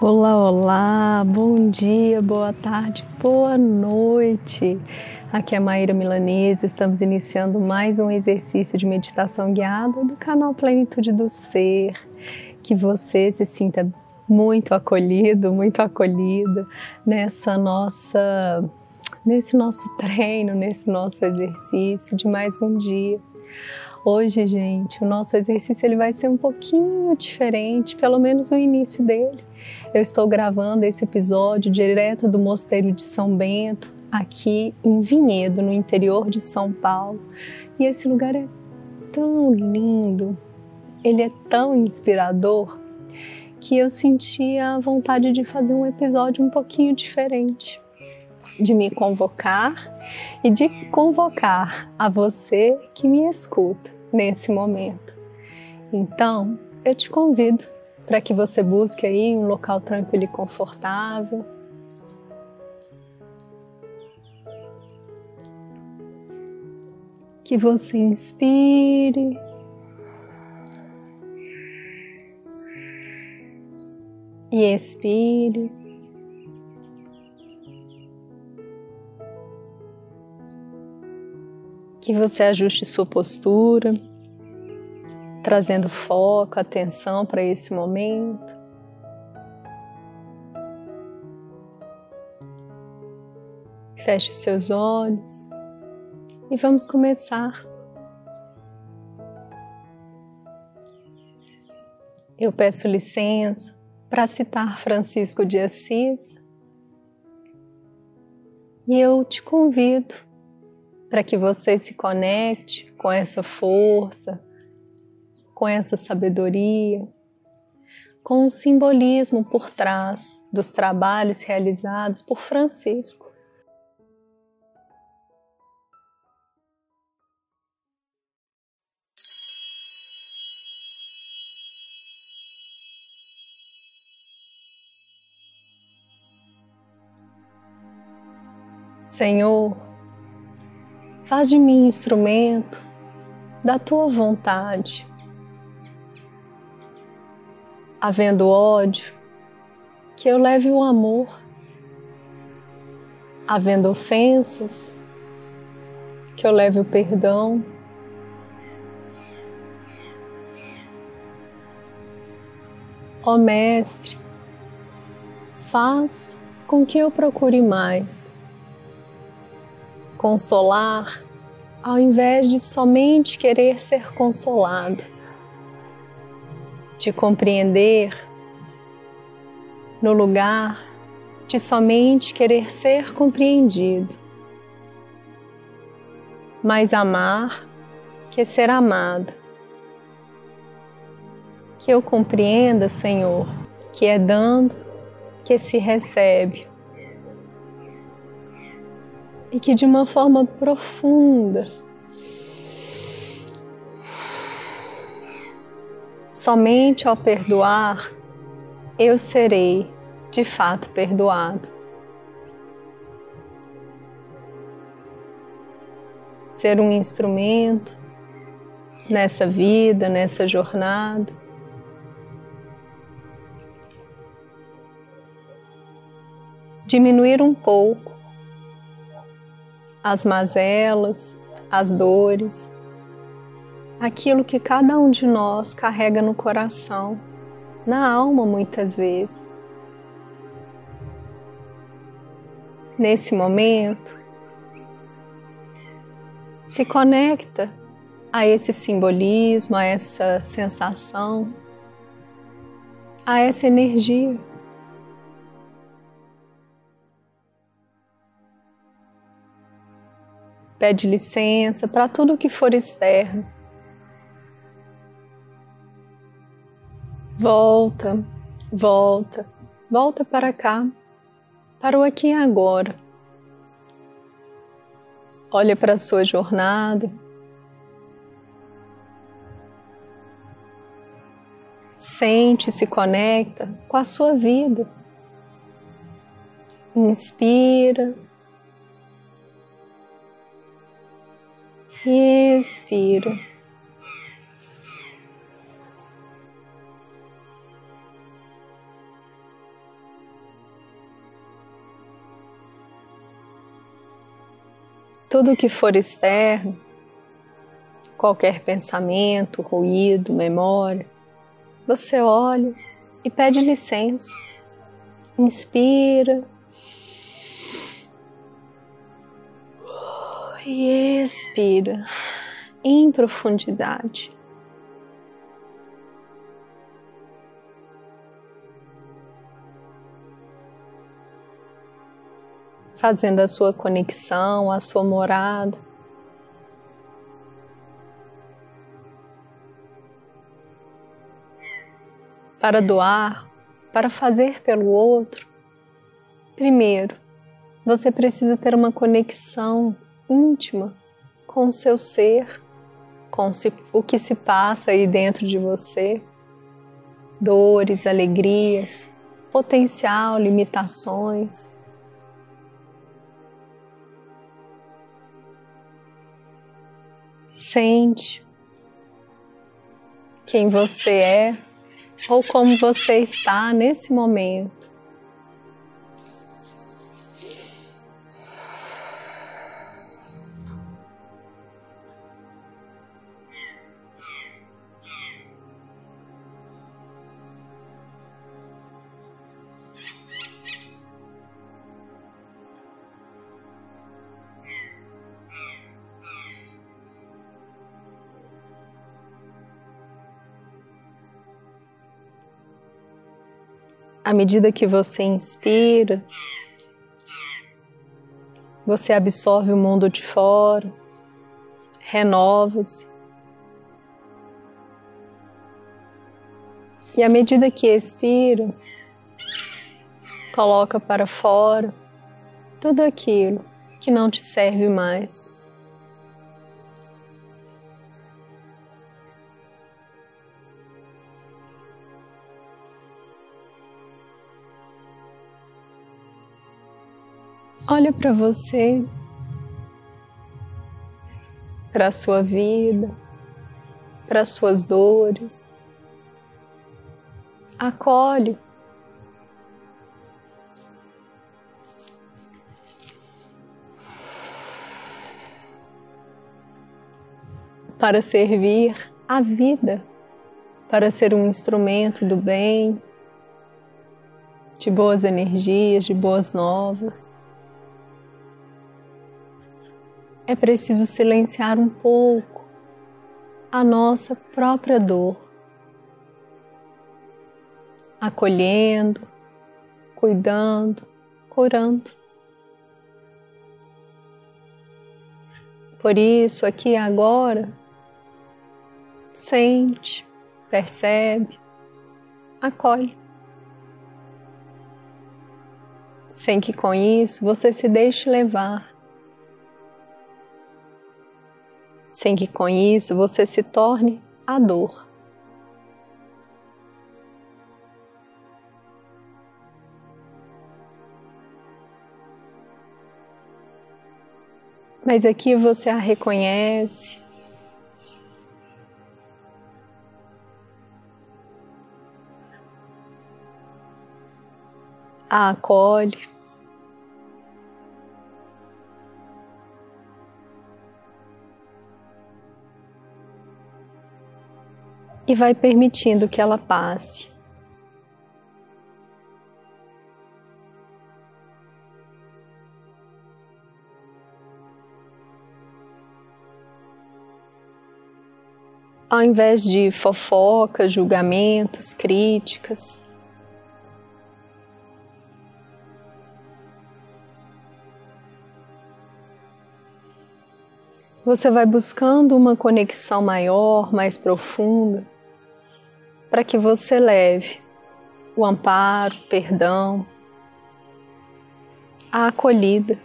Olá, olá, bom dia, boa tarde, boa noite. Aqui é a Maíra Milanese, estamos iniciando mais um exercício de meditação guiada do canal Plenitude do Ser. Que você se sinta muito acolhido, muito acolhida nessa nossa nesse nosso treino, nesse nosso exercício de mais um dia. Hoje, gente, o nosso exercício ele vai ser um pouquinho diferente, pelo menos o início dele. Eu estou gravando esse episódio direto do Mosteiro de São Bento, aqui em Vinhedo, no interior de São Paulo. E esse lugar é tão lindo, ele é tão inspirador que eu senti a vontade de fazer um episódio um pouquinho diferente, de me convocar e de convocar a você que me escuta nesse momento. Então, eu te convido para que você busque aí um local tranquilo e confortável. Que você inspire. E expire. que você ajuste sua postura, trazendo foco, atenção para esse momento. Feche seus olhos e vamos começar. Eu peço licença para citar Francisco de Assis e eu te convido para que você se conecte com essa força, com essa sabedoria, com o simbolismo por trás dos trabalhos realizados por Francisco. Senhor, Faz de mim instrumento da tua vontade. Havendo ódio, que eu leve o amor. Havendo ofensas, que eu leve o perdão. Ó Mestre, faz com que eu procure mais consolar ao invés de somente querer ser consolado, de compreender no lugar de somente querer ser compreendido, mais amar que ser amado. Que eu compreenda, Senhor, que é dando que se recebe e que de uma forma profunda somente ao perdoar eu serei de fato perdoado. Ser um instrumento nessa vida, nessa jornada. Diminuir um pouco as mazelas, as dores, aquilo que cada um de nós carrega no coração, na alma muitas vezes. Nesse momento, se conecta a esse simbolismo, a essa sensação, a essa energia. Pede licença para tudo que for externo. Volta, volta, volta para cá, para o aqui e agora. Olha para a sua jornada. Sente, se conecta com a sua vida. Inspira Expira. Tudo que for externo, qualquer pensamento, ruído, memória, você olha e pede licença. Inspira. E expira em profundidade. Fazendo a sua conexão, a sua morada. Para doar, para fazer pelo outro, primeiro, você precisa ter uma conexão íntima com o seu ser, com o que se passa aí dentro de você, dores, alegrias, potencial, limitações. Sente quem você é ou como você está nesse momento. Medida que você inspira, você absorve o mundo de fora, renova-se. E à medida que expira, coloca para fora tudo aquilo que não te serve mais. Olha para você, para a sua vida, para as suas dores. Acolhe. Para servir a vida, para ser um instrumento do bem, de boas energias, de boas novas. É preciso silenciar um pouco a nossa própria dor, acolhendo, cuidando, curando. Por isso, aqui agora, sente, percebe, acolhe. Sem que com isso você se deixe levar sem que com isso você se torne a dor. Mas aqui você a reconhece, a acolhe. E vai permitindo que ela passe. Ao invés de fofocas, julgamentos, críticas, você vai buscando uma conexão maior, mais profunda para que você leve o amparo, perdão, a acolhida.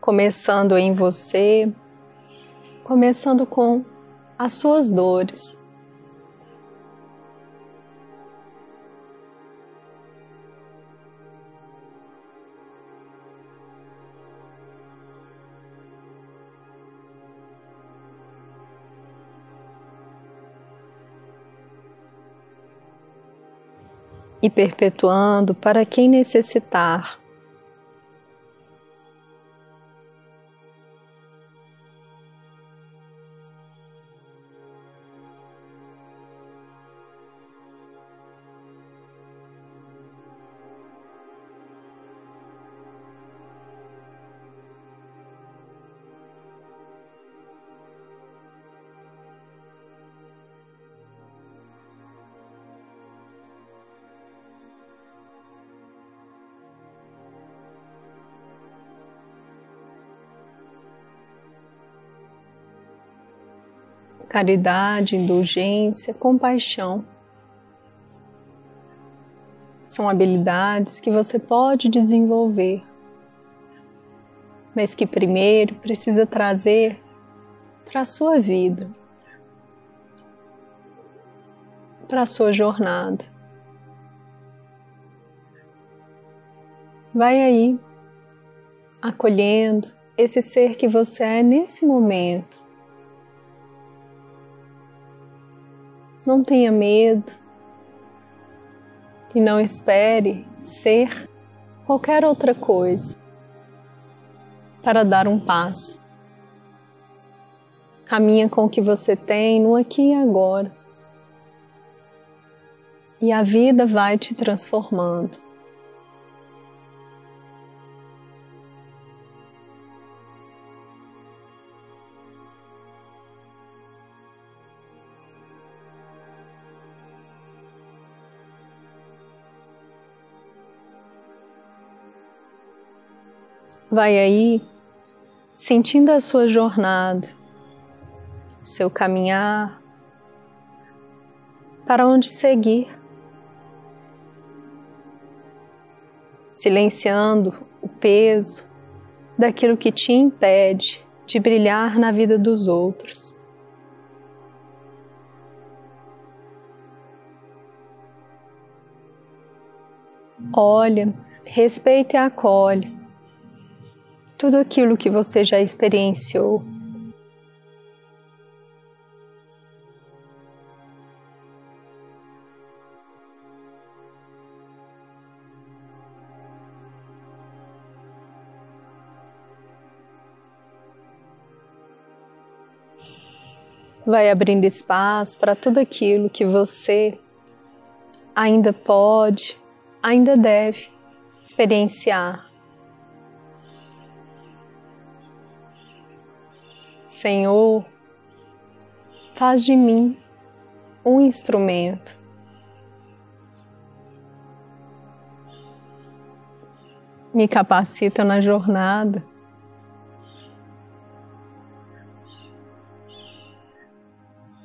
Começando em você, começando com as suas dores. E perpetuando para quem necessitar. Caridade, indulgência, compaixão. São habilidades que você pode desenvolver, mas que primeiro precisa trazer para a sua vida, para a sua jornada. Vai aí, acolhendo esse ser que você é nesse momento Não tenha medo e não espere ser qualquer outra coisa para dar um passo. Caminha com o que você tem no aqui e agora. E a vida vai te transformando. Vai aí sentindo a sua jornada, seu caminhar, para onde seguir. Silenciando o peso daquilo que te impede de brilhar na vida dos outros. Olha, respeita e acolhe tudo aquilo que você já experienciou. Vai abrindo espaço para tudo aquilo que você ainda pode, ainda deve experienciar. Senhor, faz de mim um instrumento. Me capacita na jornada.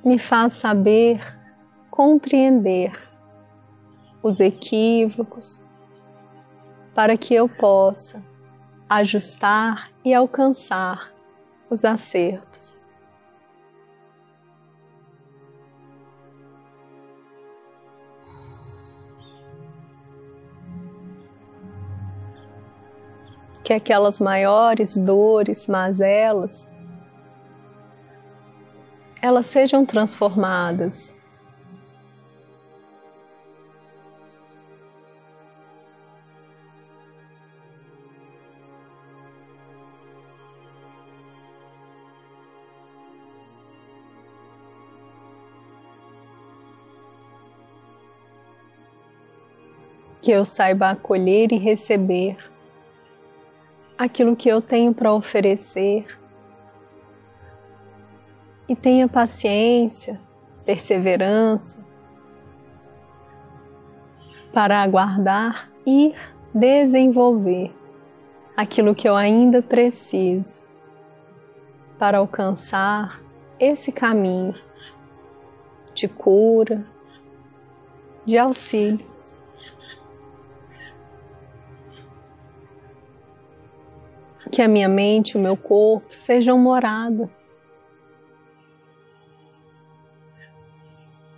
Me faz saber compreender os equívocos para que eu possa ajustar e alcançar os acertos. Que aquelas maiores dores, mazelas, elas sejam transformadas que eu saiba acolher e receber aquilo que eu tenho para oferecer e tenha paciência, perseverança para aguardar e desenvolver aquilo que eu ainda preciso para alcançar esse caminho de cura, de auxílio. Que a minha mente o meu corpo sejam morada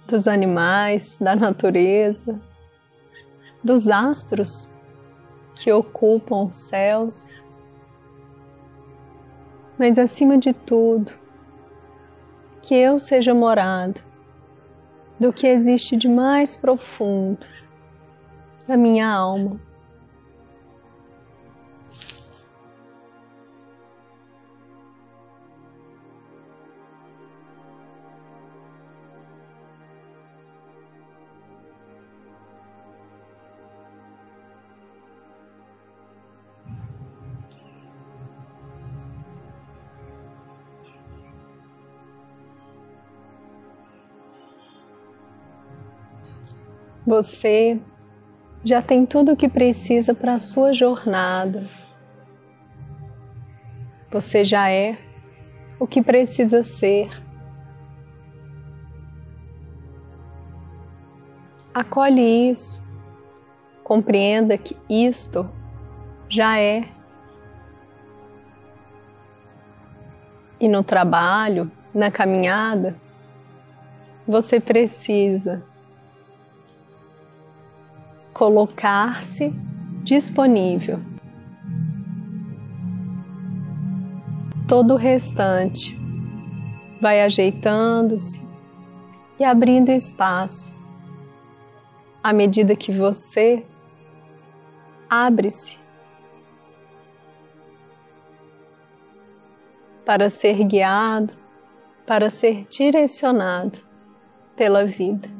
dos animais, da natureza, dos astros que ocupam os céus, mas acima de tudo, que eu seja morada do que existe de mais profundo da minha alma. Você já tem tudo o que precisa para a sua jornada. Você já é o que precisa ser. Acolhe isso, compreenda que isto já é. E no trabalho, na caminhada, você precisa colocar-se disponível. Todo o restante vai ajeitando-se e abrindo espaço à medida que você abre-se para ser guiado, para ser direcionado pela vida.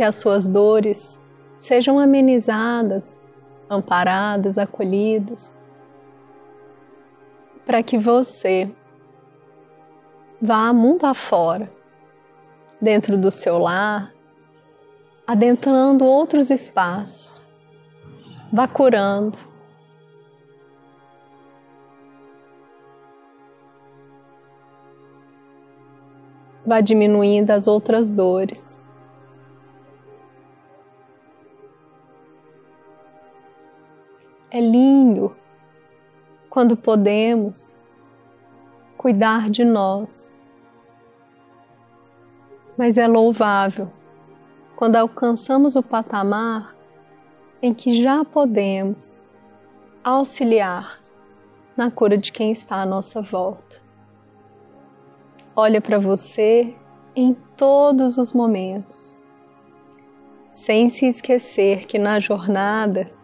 Que as suas dores sejam amenizadas, amparadas, acolhidas, para que você vá mundo afora, dentro do seu lar, adentrando outros espaços, vá curando. Vá diminuindo as outras dores. É lindo quando podemos cuidar de nós, mas é louvável quando alcançamos o patamar em que já podemos auxiliar na cura de quem está à nossa volta. Olha para você em todos os momentos, sem se esquecer que na jornada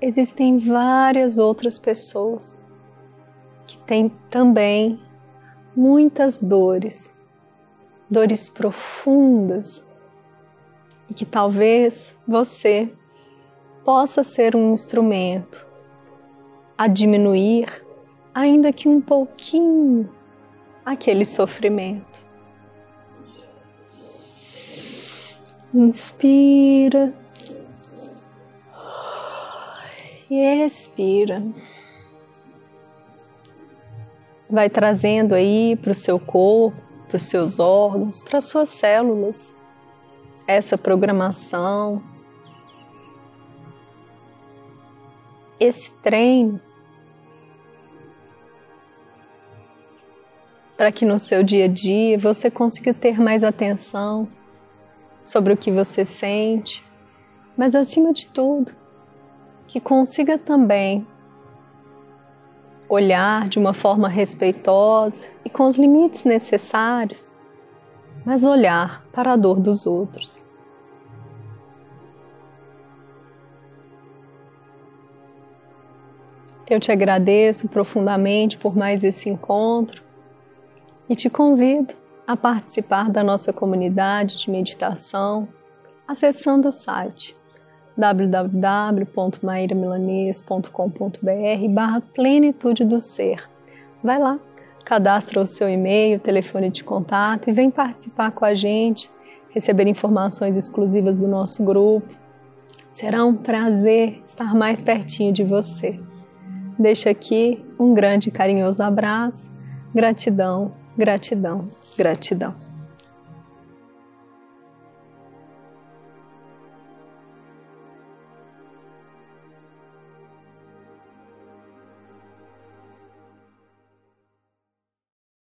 existem várias outras pessoas que têm também muitas dores, dores profundas, e que talvez você possa ser um instrumento a diminuir, ainda que um pouquinho, aquele sofrimento. Inspira e expira. Vai trazendo aí para o seu corpo, para os seus órgãos, para as suas células, essa programação, esse treino, para que no seu dia a dia você consiga ter mais atenção sobre o que você sente, mas acima de tudo, que consiga também olhar de uma forma respeitosa e com os limites necessários, mas olhar para a dor dos outros. Eu te agradeço profundamente por mais esse encontro e te convido a participar da nossa comunidade de meditação acessando o site www.mairamilanês.com.br barra plenitude do ser. Vai lá, cadastra o seu e-mail, telefone de contato e vem participar com a gente, receber informações exclusivas do nosso grupo. Será um prazer estar mais pertinho de você. Deixo aqui um grande e carinhoso abraço. Gratidão, gratidão, gratidão.